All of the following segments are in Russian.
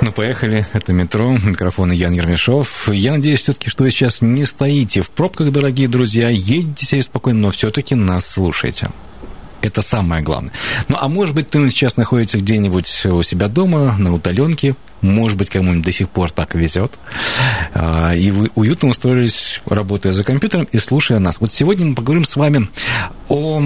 Ну, поехали. Это метро. Микрофон Ян Ермешов. Я надеюсь все-таки, что вы сейчас не стоите в пробках, дорогие друзья. Едете себе спокойно, но все-таки нас слушайте. Это самое главное. Ну, а может быть, ты сейчас находится где-нибудь у себя дома, на удаленке, может быть, кому-нибудь до сих пор так везет. А, и вы уютно устроились, работая за компьютером и слушая нас. Вот сегодня мы поговорим с вами о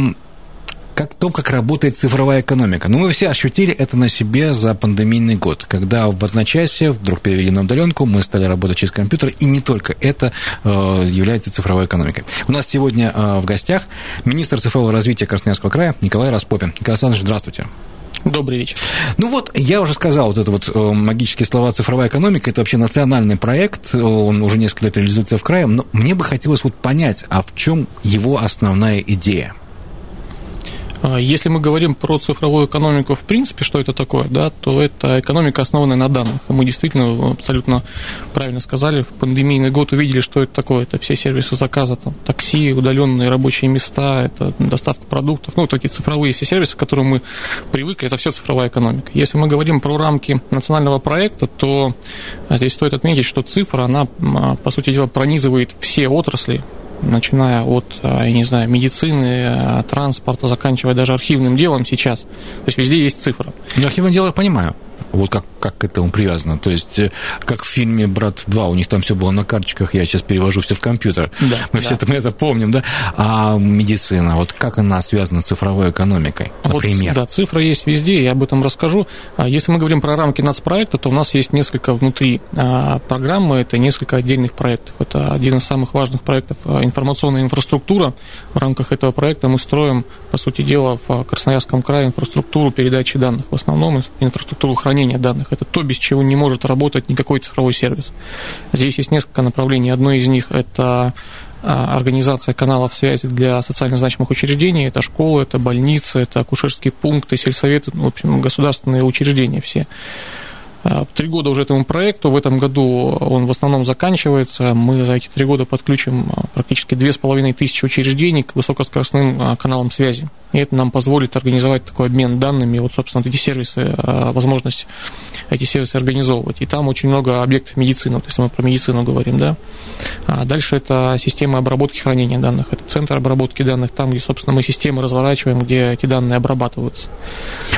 как том, как работает цифровая экономика. Ну, мы все ощутили это на себе за пандемийный год, когда в одночасье вдруг перевели на удаленку, мы стали работать через компьютер, и не только это э, является цифровой экономикой. У нас сегодня э, в гостях министр цифрового развития Красноярского края Николай Распопин. Николай Александрович, здравствуйте. Добрый вечер. Ну вот, я уже сказал, вот это вот э, магические слова «цифровая экономика» – это вообще национальный проект, он уже несколько лет реализуется в крае, но мне бы хотелось вот понять, а в чем его основная идея? А, если мы говорим про цифровую экономику в принципе, что это такое, да, то это экономика, основанная на данных. Мы действительно абсолютно правильно сказали, в пандемийный год увидели, что это такое. Это все сервисы заказа, там, такси, удаленные рабочие места, это доставка продуктов, ну, такие цифровые все сервисы, к которым мы привыкли, это все цифровая экономика. Если мы говорим про рамки национального проекта, то здесь стоит отметить, что цифра, она, а, по сути дела, пронизывает все отрасли начиная от, а, я не знаю, медицины, а, транспорта, заканчивая даже архивным делом сейчас. То есть везде есть цифра. Ну, архивное дело я понимаю вот как, как к этому привязано. То есть, э, как в фильме «Брат 2», у них там все было на карточках, я сейчас перевожу все в компьютер. Да, мы да. все это, мы это помним, да? А медицина, вот как она связана с цифровой экономикой, например? Вот, да, цифра есть везде, я об этом расскажу. А если мы говорим про рамки нацпроекта, то у нас есть несколько внутри а, программы, это несколько отдельных проектов. Это один из самых важных проектов информационная инфраструктура. В рамках этого проекта мы строим, по сути дела, в Красноярском крае инфраструктуру передачи данных, в основном инфраструктуру хранения данных. Это то, без чего не может работать никакой цифровой сервис. Здесь есть несколько направлений. Одно из них – это а, организация каналов связи для социально значимых учреждений. Это школы, это больницы, это акушерские пункты, сельсоветы, ну, в общем, государственные учреждения все. А, три года уже этому проекту, в этом году он в основном заканчивается. Мы за эти три года подключим а, практически две с половиной тысячи учреждений к высокоскоростным каналам связи. И это нам позволит организовать такой обмен данными, вот, собственно, эти сервисы, а, возможность эти сервисы организовывать. И там очень много объектов медицины, вот если мы про медицину говорим, да. А дальше это система обработки и хранения данных, это центр обработки данных, там, где, собственно, мы системы разворачиваем, где эти данные обрабатываются.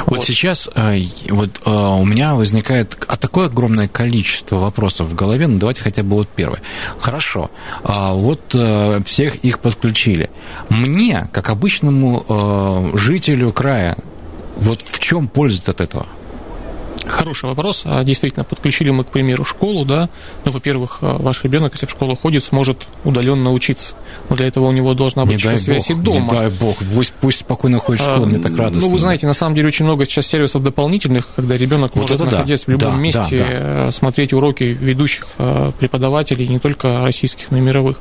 Вот, вот. сейчас а, вот, а, у меня возникает а такое огромное количество вопросов в голове, ну давайте хотя бы вот первый. Хорошо, вот всех их подключили. Мне, как обычному Э, жителю края. Вот в чем польза от этого? Хороший вопрос. А, действительно, подключили мы, к примеру, школу, да. Ну, во-первых, а, ваш ребенок, если в школу ходит, сможет удаленно учиться. Но для этого у него должна быть еще связь бог, и дома. Не дай бог, пусть, пусть спокойно ходит в школу, а, мне так радостно. Ну, вы знаете, на самом деле очень много сейчас сервисов дополнительных, когда ребенок вот может находиться да. в любом да, месте, да, да. смотреть уроки ведущих преподавателей, не только российских, но и мировых.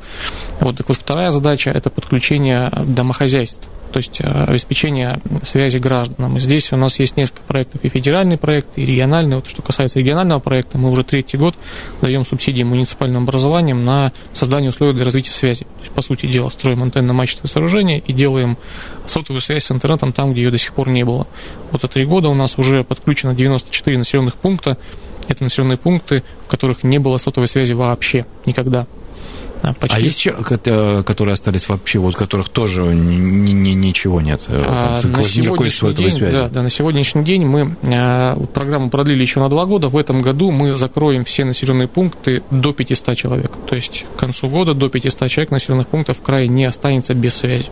Вот так вот вторая задача – это подключение домохозяйств то есть э, обеспечение связи гражданам. И здесь у нас есть несколько проектов, и федеральный проект, и региональный. Вот что касается регионального проекта, мы уже третий год даем субсидии муниципальным образованиям на создание условий для развития связи. То есть, по сути дела, строим антенно-мачтовые сооружения и делаем сотовую связь с интернетом там, где ее до сих пор не было. Вот за три года у нас уже подключено 94 населенных пункта. Это населенные пункты, в которых не было сотовой связи вообще никогда. А почти... А есть э, которые остались вообще, вот которых тоже ни, ни, ничего нет? Э, а, на сегодняшний день, связи? Да, да, на сегодняшний день мы э, программу продлили еще на два года. В этом году мы закроем все населенные пункты до 500 человек. То есть к концу года до 500 человек населенных пунктов в крае не останется без связи.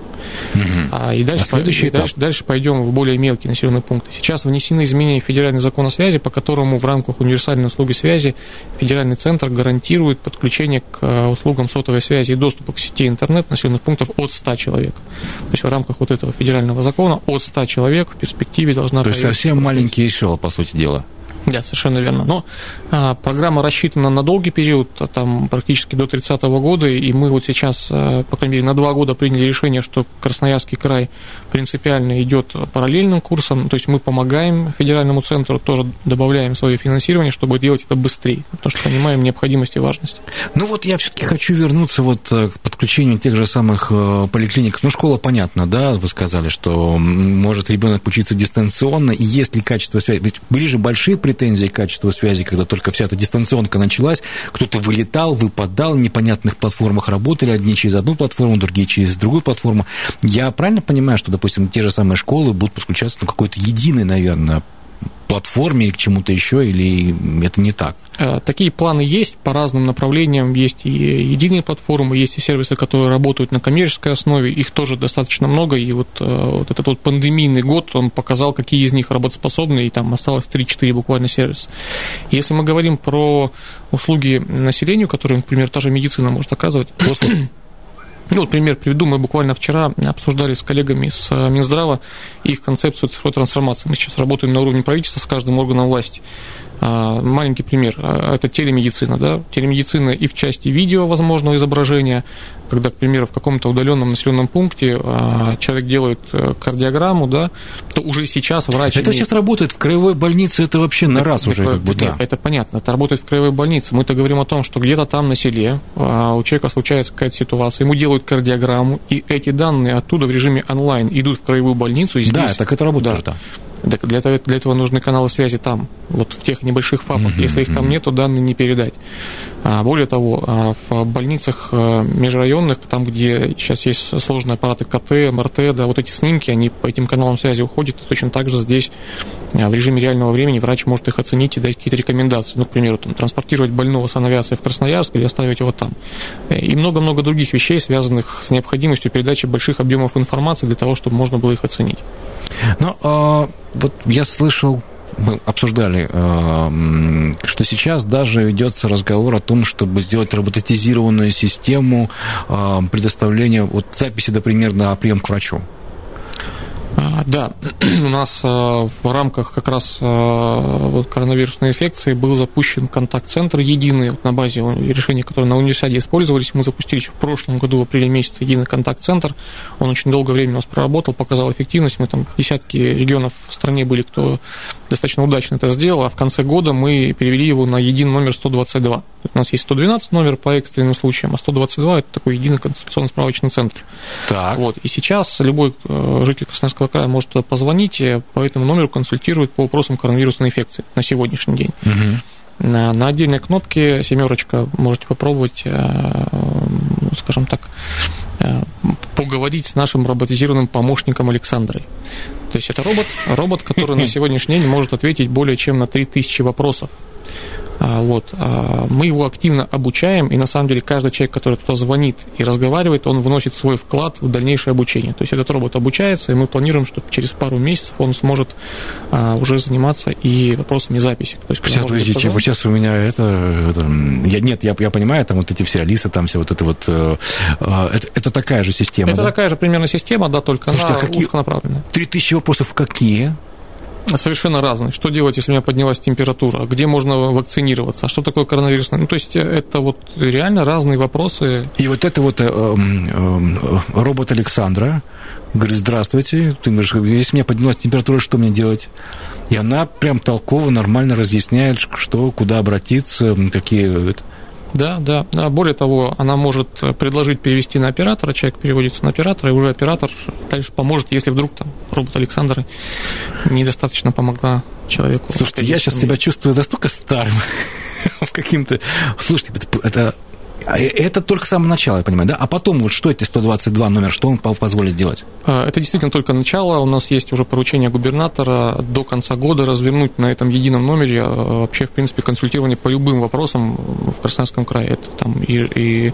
Угу. А, и дальше, а следующий и дальше, дальше пойдем в более мелкие населенные пункты. Сейчас внесены изменения в федеральный закон о связи, по которому в рамках универсальной услуги связи федеральный центр гарантирует подключение к услугам сотовой связи и доступа к сети интернет населенных пунктов от 100 человек. То есть в рамках вот этого федерального закона от 100 человек в перспективе должна... То есть совсем маленькие села, по сути дела. Да, совершенно верно. Но а, программа рассчитана на долгий период, а, там практически до 30 -го года, и мы вот сейчас, а, по крайней мере, на два года приняли решение, что Красноярский край принципиально идет параллельным курсом, то есть мы помогаем федеральному центру, тоже добавляем свое финансирование, чтобы делать это быстрее, потому что понимаем необходимость и важность. Ну вот я все-таки хочу вернуться вот э, к подключению тех же самых э, поликлиник. Ну, школа, понятно, да, вы сказали, что может ребенок учиться дистанционно, и если качество связи... Ведь были же большие претензии к качеству связи, когда только вся эта дистанционка началась, кто-то вылетал, выпадал, на непонятных платформах работали, одни через одну платформу, другие через другую платформу. Я правильно понимаю, что, допустим, те же самые школы будут подключаться на какой-то единый, наверное, платформе или к чему-то еще, или это не так? Э, такие планы есть по разным направлениям. Есть и единые платформы, есть и сервисы, которые работают на коммерческой основе. Их тоже достаточно много. И вот, э, вот этот вот пандемийный год, он показал, какие из них работоспособны, и там осталось 3-4 буквально сервиса. Если мы говорим про услуги населению, которые, например, та же медицина может оказывать, просто ну, вот пример приведу. Мы буквально вчера обсуждали с коллегами с э, Минздрава их концепцию цифровой трансформации. Мы сейчас работаем на уровне правительства с каждым органом власти. А, маленький пример. А, это телемедицина. Да? Телемедицина и в части видео возможного изображения, когда, к примеру, в каком-то удаленном населенном пункте а, человек делает э, кардиограмму, да, то уже сейчас врач... Это имеет... сейчас работает в краевой больнице, это вообще на раз уже как бы, да. Это понятно, это работает в краевой больнице. Мы-то говорим о том, что где-то там на селе у человека случается какая-то ситуация, ему делают кардиограмму, и эти данные оттуда в режиме онлайн идут в краевую больницу. И здесь... Да, так это работает, да. да. Для для этого нужны каналы связи там, вот в тех небольших фапах. Mm-hmm. Если их там нет, то данные не передать. А, более того, а, в больницах а, межрайонных, там, где сейчас есть сложные аппараты КТ, МРТ, да, вот эти снимки, они по этим каналам связи уходят, и точно так же здесь в режиме реального времени врач может их оценить и дать какие-то рекомендации. Ну, к примеру, там, транспортировать больного с анавиацией в Красноярск или оставить его там. И много-много других вещей, связанных с необходимостью передачи больших объемов информации для того, чтобы можно было их оценить. Ну, а, вот я слышал мы обсуждали, а, что сейчас даже ведется разговор о том, чтобы сделать роботизированную систему а, предоставления вот записи, например, на прием к врачу. Да, у нас а, в рамках как раз а, коронавирусной инфекции был запущен контакт-центр единый на базе решений, которые на универсиаде использовались. Мы запустили еще в прошлом году, в апреле месяце, единый контакт-центр. Он очень долгое время у нас проработал, показал эффективность. Мы там десятки регионов в стране были, кто достаточно удачно это сделал, а в конце года мы перевели его на единый номер 122. У нас есть 112 номер по экстренным случаям, а 122 – это такой единый консультационно-справочный центр. Так. Вот. И сейчас любой э, житель Красноярского края может туда позвонить, по этому номеру консультирует по вопросам коронавирусной инфекции на сегодняшний день. Угу. На, на отдельной кнопке семерочка можете попробовать, э, скажем так, э, поговорить с нашим роботизированным помощником Александрой. То есть это робот, робот, который на сегодняшний день может ответить более чем на 3000 вопросов. А, вот. А, мы его активно обучаем, и на самом деле каждый человек, который туда звонит и разговаривает, он вносит свой вклад в дальнейшее обучение. То есть этот робот обучается, и мы планируем, что через пару месяцев он сможет а, уже заниматься и вопросами записи. То есть, сейчас, подождите, вот сейчас у меня это... это я, нет, я, я понимаю, там вот эти все Алисы, там все вот это вот... Э, это, это такая же система, Это да? такая же примерно система, да, только Слушайте, она какие... узконаправленная. Три тысячи вопросов какие? Совершенно разные. Что делать, если у меня поднялась температура? Где можно вакцинироваться? А что такое коронавирус? Ну, то есть э, это вот реально разные вопросы. И вот это вот э, э, робот Александра говорит, здравствуйте, ты говоришь, если у меня поднялась температура, что мне делать? И она прям толково, нормально разъясняет, что, куда обратиться, какие... Да, да, да. Более того, она может предложить перевести на оператора, человек переводится на оператора, и уже оператор дальше поможет, если вдруг там робот Александр недостаточно помогла человеку. Слушайте, я сейчас себя чувствую настолько старым в каким-то... Слушайте, это э, это только самое начало, я понимаю, да? А потом вот что эти 122 номер, что он позволит делать? А, это действительно только начало. У нас есть уже поручение губернатора до конца года развернуть на этом едином номере а, вообще, в принципе, консультирование по любым вопросам в Красноярском крае. Это там и, и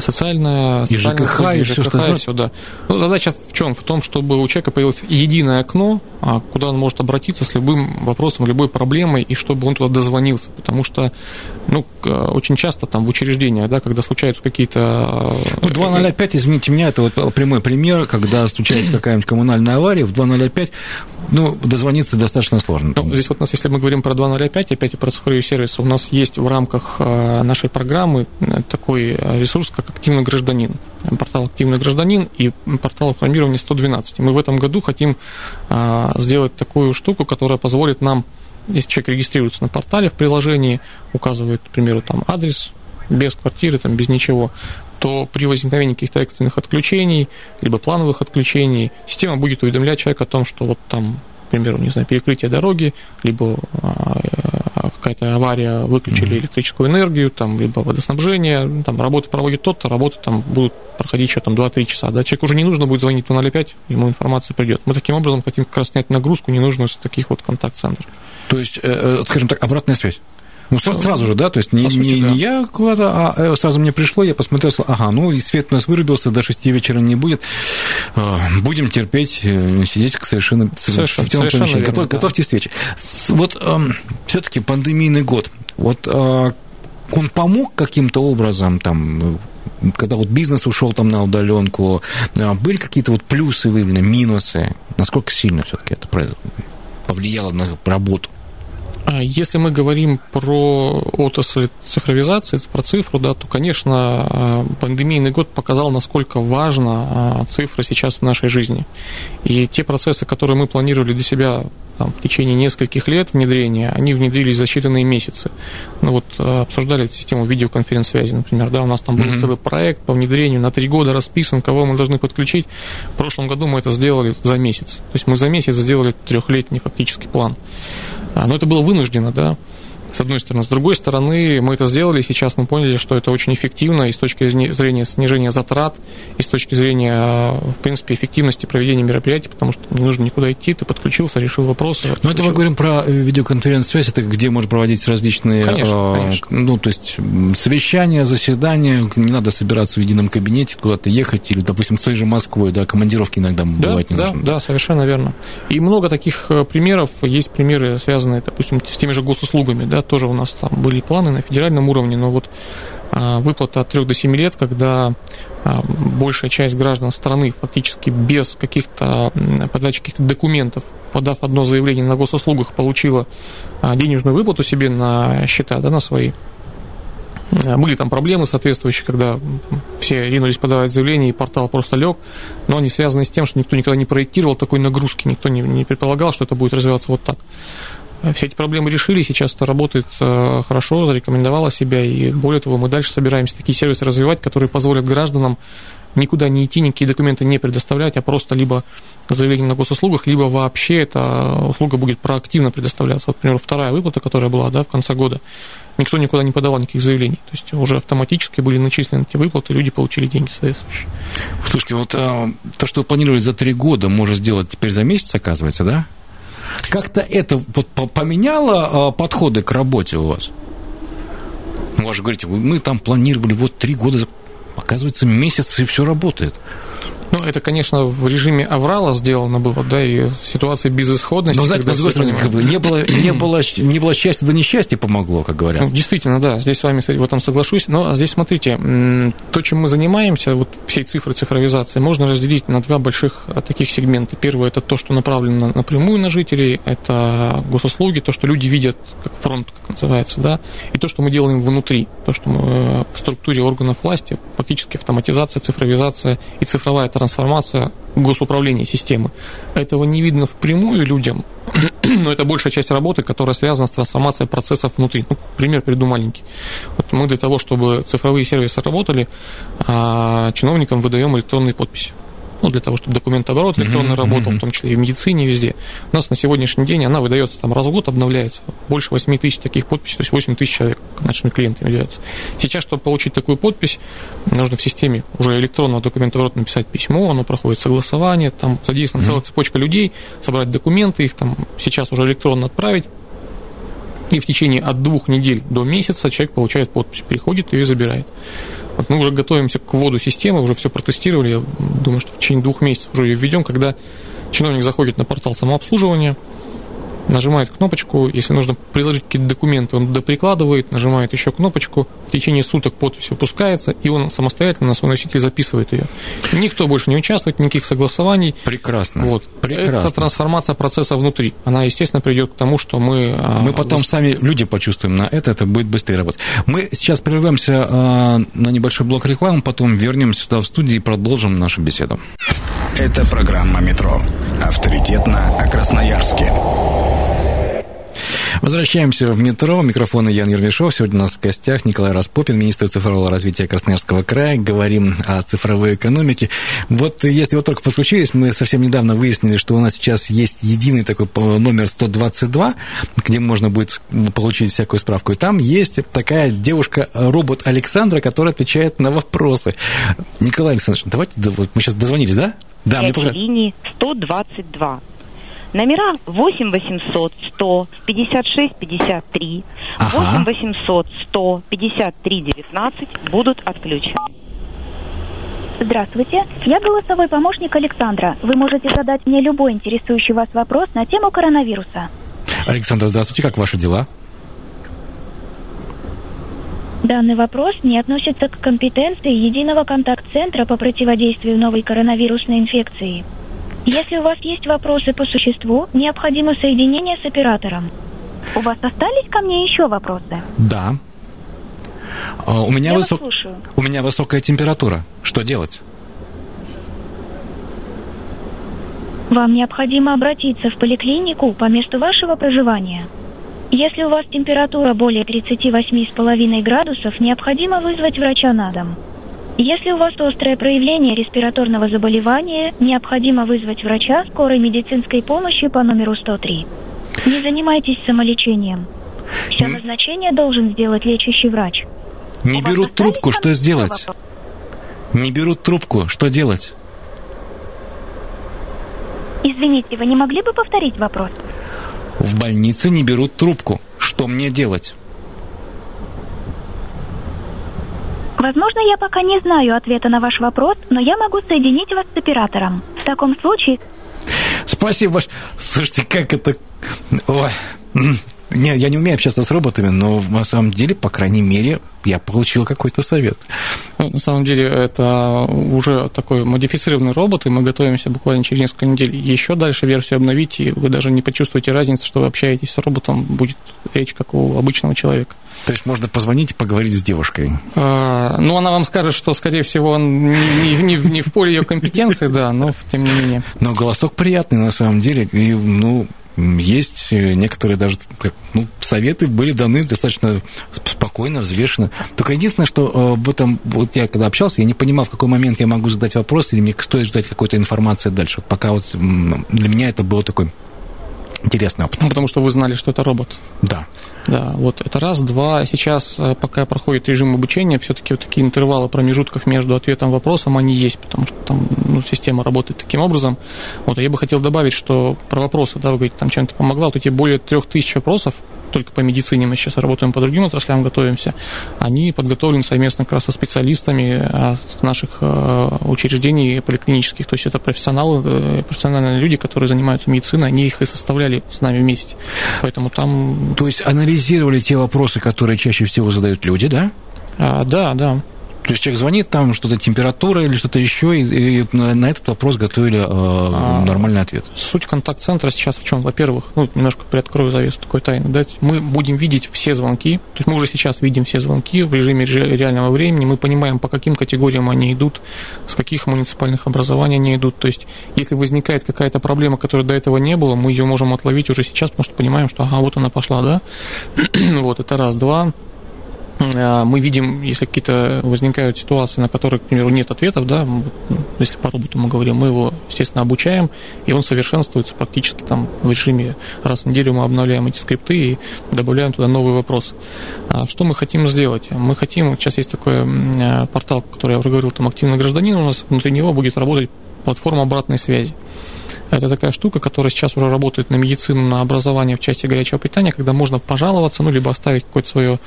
социальная, и ЖКХ, и, и все, что и все, да. Ну, задача в чем? В том, чтобы у человека появилось единое окно а, куда он может обратиться с любым вопросом, любой проблемой, и чтобы он туда дозвонился. Потому что ну, очень часто там в учреждениях, да, когда случаются какие-то... Ну, 205, извините меня, это вот прямой пример, когда случается какая-нибудь коммунальная авария, в 205 ну, дозвониться достаточно сложно. Ну, здесь вот у нас, если мы говорим про 2.0.5, опять и про цифровые сервисы, у нас есть в рамках э, нашей программы э, такой э, ресурс, как «Активный гражданин». Портал «Активный гражданин» и портал информирования 112. Мы в этом году хотим сделать такую штуку, которая позволит нам, если человек регистрируется на портале в приложении, указывает, к примеру, там адрес, без квартиры, там, без ничего, то при возникновении каких-то экстренных отключений, либо плановых отключений, система будет уведомлять человека о том, что вот там, к примеру, не знаю, перекрытие дороги, либо а, а, какая-то авария, выключили mm-hmm. электрическую энергию, там, либо водоснабжение, там, работы проводит тот-то, работы там будут проходить еще там 2-3 часа. Да? Человеку уже не нужно будет звонить в 005, ему информация придет. Мы таким образом хотим как раз снять нагрузку ненужную с таких вот контакт-центров. То есть, э, э, скажем так, обратная связь. Ну, сразу, сразу же, да, то есть не, сути, не, да. не я куда-то, а э, сразу мне пришло, я посмотрел, ага, ну, и свет у нас вырубился, до 6 вечера не будет, э, будем терпеть, э, сидеть совершенно, совершенно, в темном помещении. Готов, да. Готовьте встречи. Вот эм, все-таки пандемийный год, вот он помог каким-то образом там когда вот бизнес ушел там на удаленку, были какие-то вот плюсы выявлены, минусы? Насколько сильно все-таки это повлияло на работу? А если мы говорим про отрасль цифровизации, про цифру, да, то, конечно, а, пандемийный год показал, насколько важна а, цифра сейчас в нашей жизни. И те процессы, которые мы планировали для себя там, в течение нескольких лет внедрения, они внедрились за считанные месяцы. Ну вот обсуждали систему видеоконференц-связи, например, да, у нас там был mm-hmm. целый проект по внедрению, на три года расписан, кого мы должны подключить. В прошлом году мы это сделали за месяц. То есть мы за месяц сделали трехлетний фактически план. А, но это было вынуждено, да, с одной стороны. С другой стороны, мы это сделали, сейчас мы поняли, что это очень эффективно и с точки зрения снижения затрат, и с точки зрения, в принципе, эффективности проведения мероприятий, потому что не нужно никуда идти, ты подключился, решил вопросы. Но это мы говорим про э, видеоконференц-связь, это где можно проводить различные... Конечно, э, конечно. Ну, то есть совещания, заседания, не надо собираться в едином кабинете, куда-то ехать, или, допустим, с той же Москвой, да, командировки иногда да, бывать не да, нужно. Да, совершенно верно. И много таких э, примеров, есть примеры, связанные, допустим, с теми же госуслугами, да, тоже у нас там были планы на федеральном уровне, но вот а, выплата от 3 до 7 лет, когда а, большая часть граждан страны фактически без каких-то подачи каких-то документов, подав одно заявление на госуслугах, получила а, денежную выплату себе на счета, да, на свои. Были там проблемы соответствующие, когда все ринулись подавать заявление, и портал просто лег, но они связаны с тем, что никто никогда не проектировал такой нагрузки, никто не, не предполагал, что это будет развиваться вот так. Все эти проблемы решили, сейчас это работает э, хорошо, зарекомендовала себя, и более того, мы дальше собираемся такие сервисы развивать, которые позволят гражданам никуда не идти, никакие документы не предоставлять, а просто либо заявление на госуслугах, либо вообще эта услуга будет проактивно предоставляться. Вот, например, вторая выплата, которая была да, в конце года, никто никуда не подавал никаких заявлений. То есть уже автоматически были начислены эти выплаты, люди получили деньги соответствующие. Слушайте, вот а, то, что вы планировали за три года, можно сделать теперь за месяц, оказывается, да? Как-то это вот поменяло а, подходы к работе у вас? Вы же говорите, мы там планировали вот три года, оказывается, месяц, и все работает. Ну, это, конечно, в режиме аврала сделано было, да, и ситуация безысходности. Но, знаете, как бы не было, не, было, не было счастья, да несчастье помогло, как говорят. Ну, действительно, да, здесь с вами в этом соглашусь. Но здесь, смотрите, то, чем мы занимаемся, вот всей цифры цифровизации, можно разделить на два больших а, таких сегмента. Первое – это то, что направлено напрямую на жителей, это госуслуги, то, что люди видят, как фронт, как называется, да, и то, что мы делаем внутри, то, что мы э, в структуре органов власти, фактически автоматизация, цифровизация и цифровая трансформация госуправления системы. Этого не видно впрямую людям, но это большая часть работы, которая связана с трансформацией процессов внутри. Ну, пример приведу маленький. Вот мы для того, чтобы цифровые сервисы работали, а, чиновникам выдаем электронные подписи ну, для того, чтобы документооборот электронно mm-hmm. работал, в том числе и в медицине, везде. У нас на сегодняшний день она выдается там раз в год, обновляется. Больше 8 тысяч таких подписей, то есть 8 тысяч человек нашими клиентами являются. Сейчас, чтобы получить такую подпись, нужно в системе уже электронного документооборота написать письмо, оно проходит согласование, там задействована mm-hmm. целая цепочка людей, собрать документы, их там сейчас уже электронно отправить. И в течение от двух недель до месяца человек получает подпись, приходит и забирает. Вот мы уже готовимся к вводу системы, уже все протестировали. Я думаю, что в течение двух месяцев уже ее введем, когда чиновник заходит на портал самообслуживания, нажимает кнопочку, если нужно приложить какие-то документы, он доприкладывает, нажимает еще кнопочку, в течение суток подпись выпускается, и он самостоятельно на свой носитель записывает ее. Никто больше не участвует, никаких согласований. Прекрасно. Вот. Прекрасно. Это трансформация процесса внутри. Она, естественно, придет к тому, что мы... А, мы потом вы... сами, люди, почувствуем на это, это будет быстрее работать. Мы сейчас прервемся а, на небольшой блок рекламы, потом вернемся сюда в студию и продолжим нашу беседу. Это программа «Метро». Авторитетно о Красноярске. Возвращаемся в метро. Микрофон Ян Ермешов. Сегодня у нас в гостях Николай Распопин, министр цифрового развития Красноярского края. Говорим о цифровой экономике. Вот если вы только подключились, мы совсем недавно выяснили, что у нас сейчас есть единый такой номер 122, где можно будет получить всякую справку. И там есть такая девушка-робот Александра, которая отвечает на вопросы. Николай Александрович, давайте, вот мы сейчас дозвонились, да? Да, мне пока... линии 122. Номера 8 800 100 56 53, ага. 8 800 100 53 19 будут отключены. Здравствуйте, я голосовой помощник Александра. Вы можете задать мне любой интересующий вас вопрос на тему коронавируса. Александр, здравствуйте, как ваши дела? Данный вопрос не относится к компетенции единого контакт-центра по противодействию новой коронавирусной инфекции. Если у вас есть вопросы по существу, необходимо соединение с оператором. У вас остались ко мне еще вопросы? Да. А, у меня, высок... у меня высокая температура. Что делать? Вам необходимо обратиться в поликлинику по месту вашего проживания. Если у вас температура более 38,5 градусов, необходимо вызвать врача на дом. Если у вас острое проявление респираторного заболевания, необходимо вызвать врача скорой медицинской помощи по номеру 103. Не занимайтесь самолечением. Все назначение должен сделать лечащий врач. Не берут трубку, что сделать? Не берут трубку, что делать? Извините, вы не могли бы повторить вопрос? В больнице не берут трубку. Что мне делать? Возможно, я пока не знаю ответа на ваш вопрос, но я могу соединить вас с оператором. В таком случае... Спасибо. Слушайте, как это... Ой. Не, я не умею общаться с роботами, но на самом деле, по крайней мере, я получил какой-то совет. Ну, на самом деле, это уже такой модифицированный робот, и мы готовимся буквально через несколько недель еще дальше версию обновить, и вы даже не почувствуете разницы, что вы общаетесь с роботом, будет речь как у обычного человека. То есть можно позвонить и поговорить с девушкой? А, ну, она вам скажет, что, скорее всего, он не, не, не в поле ее компетенции, да, но тем не менее. Но голосок приятный, на самом деле, и, ну, есть некоторые даже ну, советы были даны достаточно спокойно, взвешенно. Только единственное, что э, в этом, вот я когда общался, я не понимал, в какой момент я могу задать вопрос, или мне стоит ждать какой-то информации дальше. Пока вот для меня это было такой интересный опыт. Ну, потому что вы знали, что это робот. Да. Да, вот это раз. Два, сейчас, э, пока проходит режим обучения, все-таки вот такие интервалы промежутков между ответом и вопросом, они есть, потому что там ну, система работает таким образом. Вот, а я бы хотел добавить, что про вопросы, да, вы говорите, там чем-то помогла, вот эти более трех тысяч вопросов, только по медицине мы сейчас работаем, по другим отраслям готовимся, они подготовлены совместно как раз со специалистами а, наших э, учреждений поликлинических, то есть это профессионалы, э, профессиональные люди, которые занимаются медициной, они их и составляли с нами вместе. Поэтому там... То есть анализировали те вопросы, которые чаще всего задают люди, да? А, да, да. То есть человек звонит, там что-то температура или что-то еще, и, и на этот вопрос готовили э, а, нормальный ответ. Суть контакт-центра сейчас в чем? Во-первых, ну, немножко приоткрою завесу такой тайны, да, мы будем видеть все звонки, то есть мы уже сейчас видим все звонки в режиме реального времени, мы понимаем, по каким категориям они идут, с каких муниципальных образований они идут, то есть если возникает какая-то проблема, которой до этого не было, мы ее можем отловить уже сейчас, потому что понимаем, что ага, вот она пошла, да, вот это раз, два, мы видим, если какие-то возникают ситуации, на которые, к примеру, нет ответов, да, если по роботу мы говорим, мы его, естественно, обучаем, и он совершенствуется практически там в режиме раз в неделю мы обновляем эти скрипты и добавляем туда новый вопрос. А что мы хотим сделать? Мы хотим, сейчас есть такой портал, который я уже говорил, там активный гражданин, у нас внутри него будет работать платформа обратной связи. Это такая штука, которая сейчас уже работает на медицину, на образование в части горячего питания, когда можно пожаловаться, ну, либо оставить какое-то свое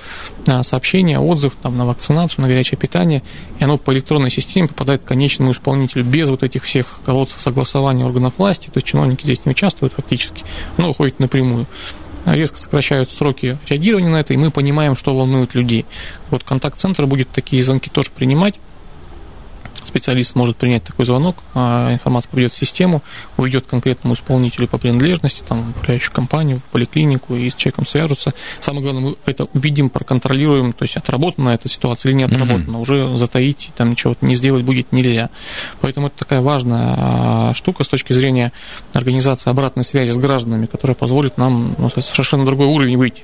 а, сообщение, отзыв там, на вакцинацию, на горячее питание, и оно по электронной системе попадает к конечному исполнителю без вот этих всех колодцев согласования органов власти, то есть чиновники здесь не участвуют фактически, но уходит напрямую. Резко сокращаются сроки реагирования на это, и мы понимаем, что волнует людей. Вот контакт-центр будет такие звонки тоже принимать, специалист может принять такой звонок, а информация попадет в систему, уйдет к конкретному исполнителю по принадлежности, там, управляющую компанию, в поликлинику, и с человеком свяжутся. Самое главное, мы это увидим, проконтролируем, то есть отработана эта ситуация или не отработана. Угу. Уже затаить, там ничего не сделать будет нельзя. Поэтому это такая важная а, штука с точки зрения организации обратной связи с гражданами, которая позволит нам ну, совершенно другой уровень выйти.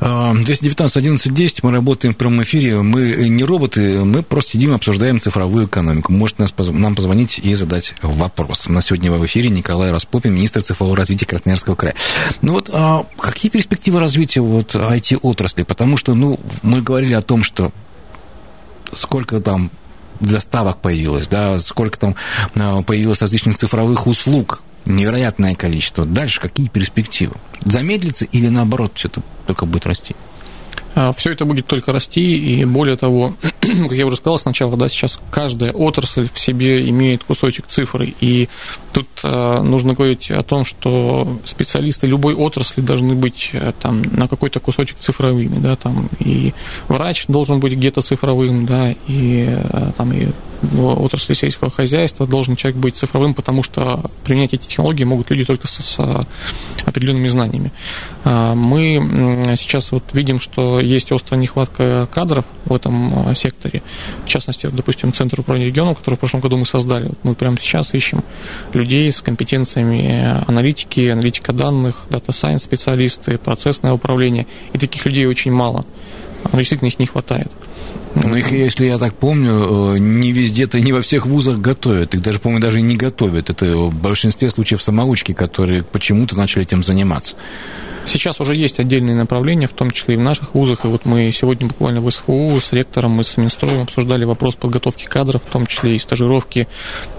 219 11 10, мы работаем в прямом эфире, мы не роботы, мы просто сидим и обсуждаем цифровую экономику. Можете нас, нам позвонить и задать вопрос. На сегодня в эфире Николай Распопин, министр цифрового развития Красноярского края. Ну вот, а какие перспективы развития вот IT-отрасли? Потому что, ну, мы говорили о том, что сколько там заставок появилось, да, сколько там а, появилось различных цифровых услуг, невероятное количество. Дальше какие перспективы? Замедлится или наоборот все это только будет расти? А, все это будет только расти, и более того, как я уже сказал сначала, да, сейчас каждая отрасль в себе имеет кусочек цифры, и тут э, нужно говорить о том, что специалисты любой отрасли должны быть э, там на какой-то кусочек цифровыми, да, там и врач должен быть где-то цифровым, да, и э, там и в отрасли сельского хозяйства должен человек быть цифровым, потому что применять эти технологии могут люди только с, с определенными знаниями. А, мы сейчас вот видим, что есть острая нехватка кадров в этом а, секторе. В частности, допустим, Центр управления регионом, который в прошлом году мы создали. Мы прямо сейчас ищем людей с компетенциями аналитики, аналитика данных, data science специалисты, процессное управление. И таких людей очень мало. Действительно, их не хватает. Ну, их, если я так помню, э, не везде-то, не во всех вузах готовят. Их даже, по-моему, даже не готовят. Это в большинстве случаев самоучки, которые почему-то начали этим заниматься. Сейчас уже есть отдельные направления, в том числе и в наших вузах. И вот мы сегодня буквально в СФУ с ректором и с Минстроем обсуждали вопрос подготовки кадров, в том числе и стажировки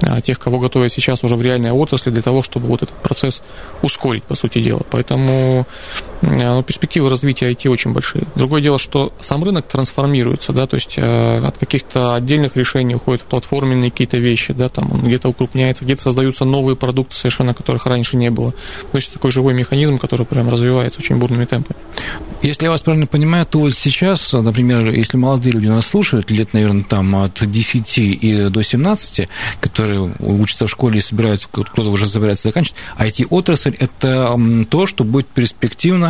а, тех, кого готовят сейчас уже в реальной отрасли, для того, чтобы вот этот процесс ускорить, по сути дела. Поэтому ну, перспективы развития IT очень большие. Другое дело, что сам рынок трансформируется, да, то есть э, от каких-то отдельных решений уходят в платформенные какие-то вещи, да, там он где-то укрупняется, где-то создаются новые продукты совершенно, которых раньше не было. То есть такой живой механизм, который прям развивается очень бурными темпами. Если я вас правильно понимаю, то вот сейчас, например, если молодые люди нас слушают, лет, наверное, там от 10 и до 17, которые учатся в школе и собираются, кто-то уже собирается заканчивать, IT-отрасль – это то, что будет перспективно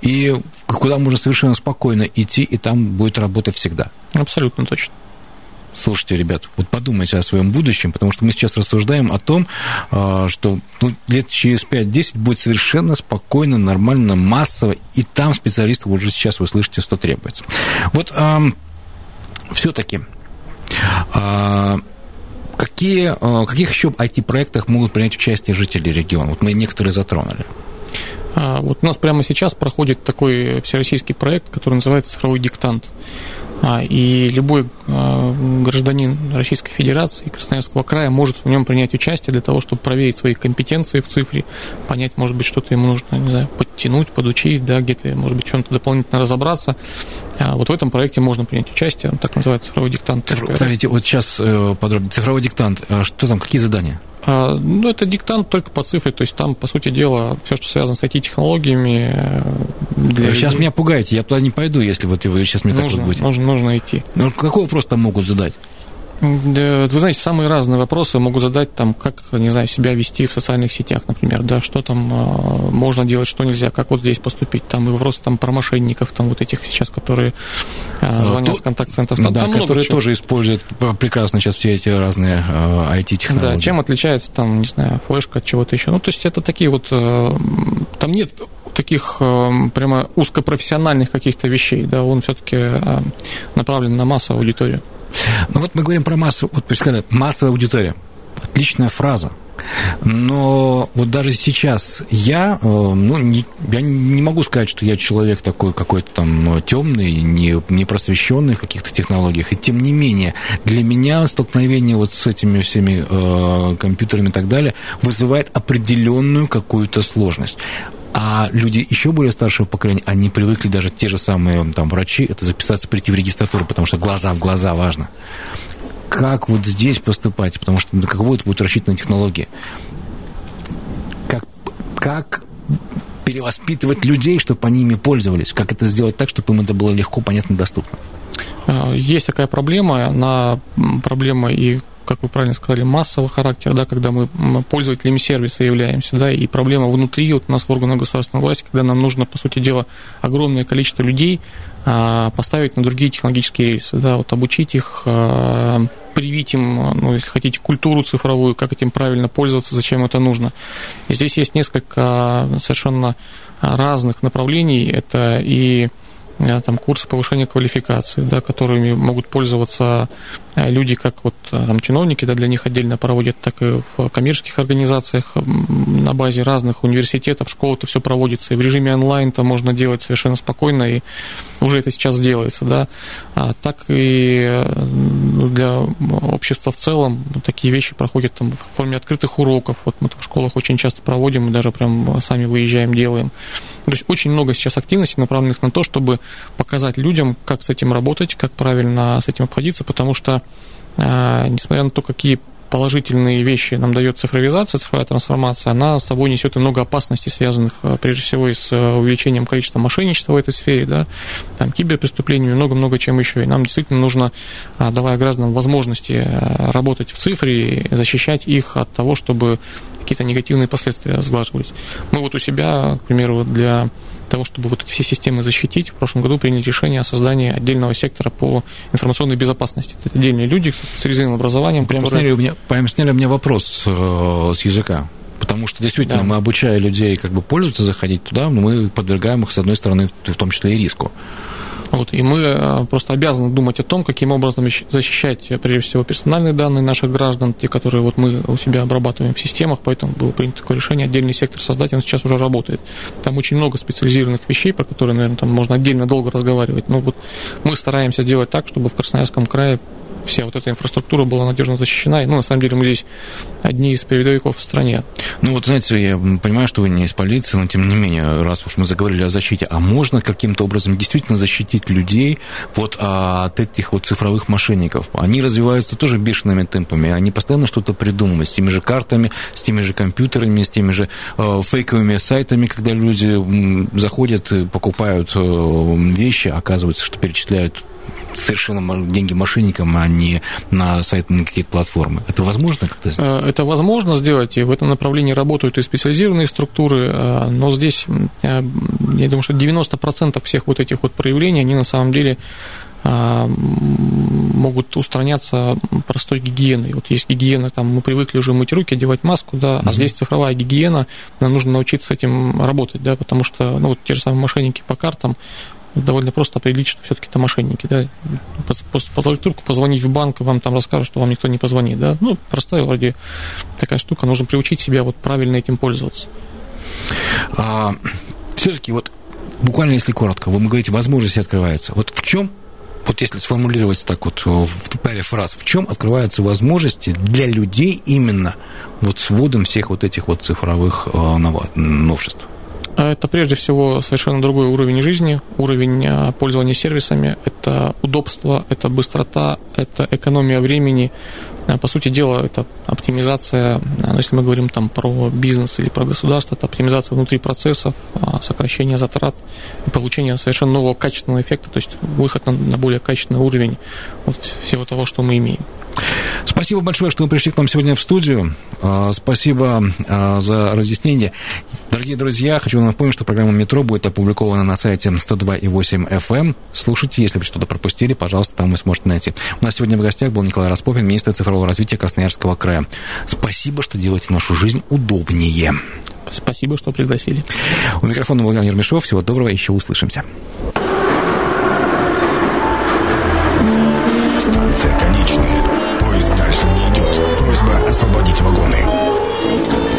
и куда можно совершенно спокойно идти, и там будет работа всегда. Абсолютно точно. Слушайте, ребят, вот подумайте о своем будущем, потому что мы сейчас рассуждаем о том, а, что ну, лет через 5-10 будет совершенно спокойно, нормально, массово, и там специалистов уже сейчас, вы слышите, 100 требуется. Вот все-таки а, какие, а, каких еще IT-проектах могут принять участие жители региона? Вот мы некоторые затронули. Вот у нас прямо сейчас проходит такой всероссийский проект, который называется «Цифровой диктант». А, и любой а, гражданин Российской Федерации и Красноярского края может в нем принять участие для того, чтобы проверить свои компетенции в цифре, понять, может быть, что-то ему нужно, не знаю, подтянуть, подучить, да, где-то, может быть, чем-то дополнительно разобраться. А вот в этом проекте можно принять участие, он так называется цифровой диктант. Подождите, вот сейчас э, подробнее. Цифровой диктант, что там, какие задания? А, ну, это диктант только по цифре, то есть там, по сути дела, все, что связано с IT-технологиями. Э, для сейчас людей... меня пугаете, я туда не пойду, если вот вы сейчас мне нужно, так вот будете. Нужно, нужно идти. Ну, какой вопрос там могут задать? Вы знаете, самые разные вопросы могут задать, там, как, не знаю, себя вести в социальных сетях, например, да, что там э, можно делать, что нельзя, как вот здесь поступить, там и вопросы там про мошенников, там вот этих сейчас, которые э, звонят То, с контакт-центров. Там, да, там которые тоже используют прекрасно сейчас все эти разные э, IT-технологии. Да, чем отличается там, не знаю, флешка от чего-то еще. Ну, то есть это такие вот, э, там нет таких э, прямо узкопрофессиональных каких-то вещей, да, он все-таки э, направлен на массовую аудиторию. Ну вот мы говорим про массу, вот сказали, массовая аудитория. Отличная фраза. Но вот даже сейчас я, э, ну, не, я не могу сказать, что я человек такой какой-то там темный, не, не просвещенный в каких-то технологиях. И тем не менее, для меня столкновение вот с этими всеми э, компьютерами и так далее вызывает определенную какую-то сложность. А люди еще более старшего поколения, они привыкли даже те же самые там врачи, это записаться, прийти в регистратуру, потому что глаза в глаза важно как вот здесь поступать, потому что на каковой это будет рассчитана технология. Как, как перевоспитывать людей, чтобы они ими пользовались? Как это сделать так, чтобы им это было легко, понятно, доступно? А, есть такая проблема, она проблема и как вы правильно сказали, массового характера, да, когда мы пользователями сервиса являемся, да, и проблема внутри вот у нас в органах государственной власти, когда нам нужно, по сути дела, огромное количество людей а, поставить на другие технологические рельсы, да, вот обучить их, а, привить им, ну, если хотите, культуру цифровую, как этим правильно пользоваться, зачем это нужно. И здесь есть несколько совершенно разных направлений. Это и там, курсы повышения квалификации, да, которыми могут пользоваться э, люди, как вот э, там, чиновники, да, для них отдельно проводят, так и в коммерческих организациях на базе разных университетов, школ это все проводится, и в режиме онлайн это можно делать совершенно спокойно, и уже это сейчас делается, да, а так и ну, для общества в целом такие вещи проходят там, в форме открытых уроков, вот мы в школах очень часто проводим, мы даже прям сами выезжаем, делаем. То есть очень много сейчас активностей, направленных на то, чтобы показать людям, как с этим работать, как правильно с этим обходиться, потому что, э, несмотря на то, какие положительные вещи нам дает цифровизация, цифровая трансформация, она с собой несет и много опасностей, связанных э, прежде всего и с э, увеличением количества мошенничества в этой сфере, да, там, киберпреступлениями, много-много чем еще. И нам действительно нужно, давая гражданам возможности работать в цифре, защищать их от того, чтобы какие-то негативные последствия сглаживались. Мы вот у себя, к примеру, для того, чтобы вот эти все системы защитить, в прошлом году приняли решение о создании отдельного сектора по информационной безопасности. Это отдельные люди с специализированным образованием. Прям, которые... сняли, у меня, прям сняли у меня вопрос э, с языка. Потому что действительно да. мы обучая людей как бы пользоваться, заходить туда, но мы подвергаем их, с одной стороны, в том числе и риску. Вот, и мы э, просто обязаны думать о том, каким образом защищать, э, прежде всего, персональные данные наших граждан, те, которые вот мы у себя обрабатываем в системах, поэтому было принято такое решение, отдельный сектор создать, он сейчас уже работает. Там очень много специализированных вещей, про которые, наверное, там можно отдельно долго разговаривать, но вот мы стараемся сделать так, чтобы в Красноярском крае вся вот эта инфраструктура была надежно защищена. И, ну, на самом деле, мы здесь одни из передовиков в стране. Ну, вот, знаете, я понимаю, что вы не из полиции, но, тем не менее, раз уж мы заговорили о защите, а можно каким-то образом действительно защитить людей вот от этих вот цифровых мошенников? Они развиваются тоже бешеными темпами, они постоянно что-то придумывают с теми же картами, с теми же компьютерами, с теми же э, фейковыми сайтами, когда люди заходят, покупают э, вещи, оказывается, что перечисляют совершенно деньги мошенникам, а не на сайт, на какие-то платформы. Это возможно как-то сделать? Э, это возможно сделать, и в этом направлении работают и специализированные структуры, э, но здесь, я думаю, что 90% всех вот этих вот проявлений, они на самом деле могут устраняться простой гигиеной. Вот есть гигиена, там мы привыкли уже мыть руки, одевать маску, да, mm-hmm. а здесь цифровая гигиена, нам нужно научиться с этим работать, да, потому что, ну, вот те же самые мошенники по картам, довольно просто определить, что все-таки это мошенники. Да? Просто положить трубку, позвонить в банк, и вам там расскажут, что вам никто не позвонит. Да? Ну, простая вроде такая штука, нужно приучить себя вот правильно этим пользоваться. А, все-таки вот буквально если коротко, вы говорите, возможности открываются. Вот в чем вот если сформулировать так вот в паре фраз, в чем открываются возможности для людей именно вот с вводом всех вот этих вот цифровых э, новшеств? А это прежде всего совершенно другой уровень жизни, уровень а, пользования сервисами, это удобство, это быстрота, это экономия времени. А, по сути дела, это оптимизация, ну, если мы говорим там про бизнес или про государство, это оптимизация внутри процессов, сокращение затрат получение совершенно нового качественного эффекта, то есть выход на, на более качественный уровень вот всего того, что мы имеем. Спасибо большое, что вы пришли к нам сегодня в студию. А, спасибо а, за разъяснение. Дорогие друзья, хочу вам напомнить, что программа «Метро» будет опубликована на сайте 102.8 FM. Эм. Слушайте, если вы что-то пропустили, пожалуйста, там вы сможете найти. У нас сегодня в гостях был Николай Распопин, министр цифрового развития Красноярского края. Спасибо, что делаете нашу жизнь удобнее. Спасибо, что пригласили. У микрофона был Ян Ермешов. Всего доброго, еще услышимся. освободить вагоны.